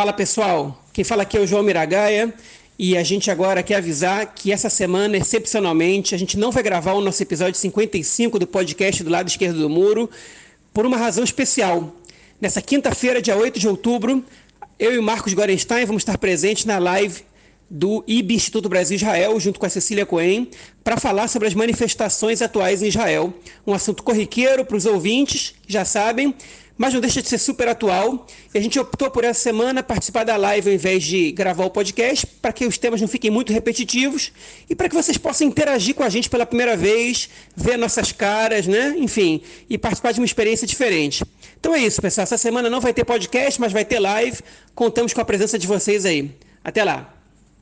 Fala pessoal, quem fala aqui é o João Miragaia e a gente agora quer avisar que essa semana, excepcionalmente, a gente não vai gravar o nosso episódio 55 do podcast do lado esquerdo do muro por uma razão especial. Nessa quinta-feira, dia 8 de outubro, eu e Marcos Gorenstein vamos estar presentes na live do IB Instituto Brasil Israel, junto com a Cecília Cohen, para falar sobre as manifestações atuais em Israel. Um assunto corriqueiro para os ouvintes, já sabem, mas não deixa de ser super atual. E a gente optou por essa semana participar da live ao invés de gravar o podcast, para que os temas não fiquem muito repetitivos e para que vocês possam interagir com a gente pela primeira vez, ver nossas caras, né? Enfim, e participar de uma experiência diferente. Então é isso, pessoal. Essa semana não vai ter podcast, mas vai ter live. Contamos com a presença de vocês aí. Até lá!